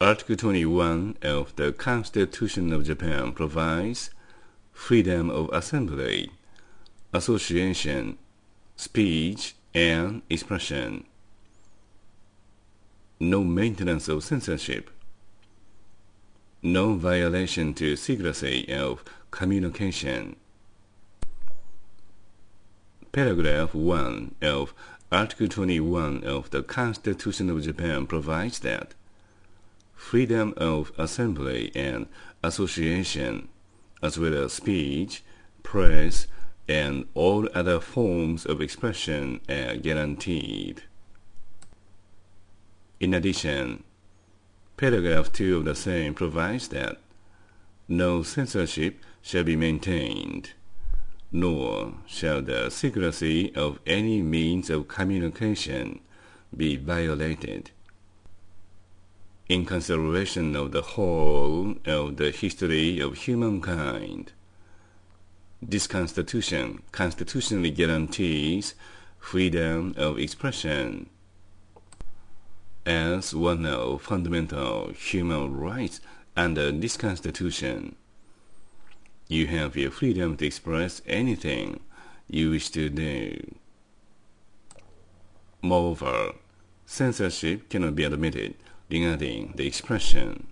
Article 21 of the Constitution of Japan provides freedom of assembly, association, speech, and expression. No maintenance of censorship. No violation to secrecy of communication. Paragraph 1 of Article 21 of the Constitution of Japan provides that freedom of assembly and association, as well as speech, press, and all other forms of expression are guaranteed. In addition, paragraph 2 of the same provides that no censorship shall be maintained, nor shall the secrecy of any means of communication be violated in consideration of the whole of the history of humankind. This Constitution constitutionally guarantees freedom of expression as one of fundamental human rights under this Constitution. You have your freedom to express anything you wish to do. Moreover, censorship cannot be admitted regarding the expression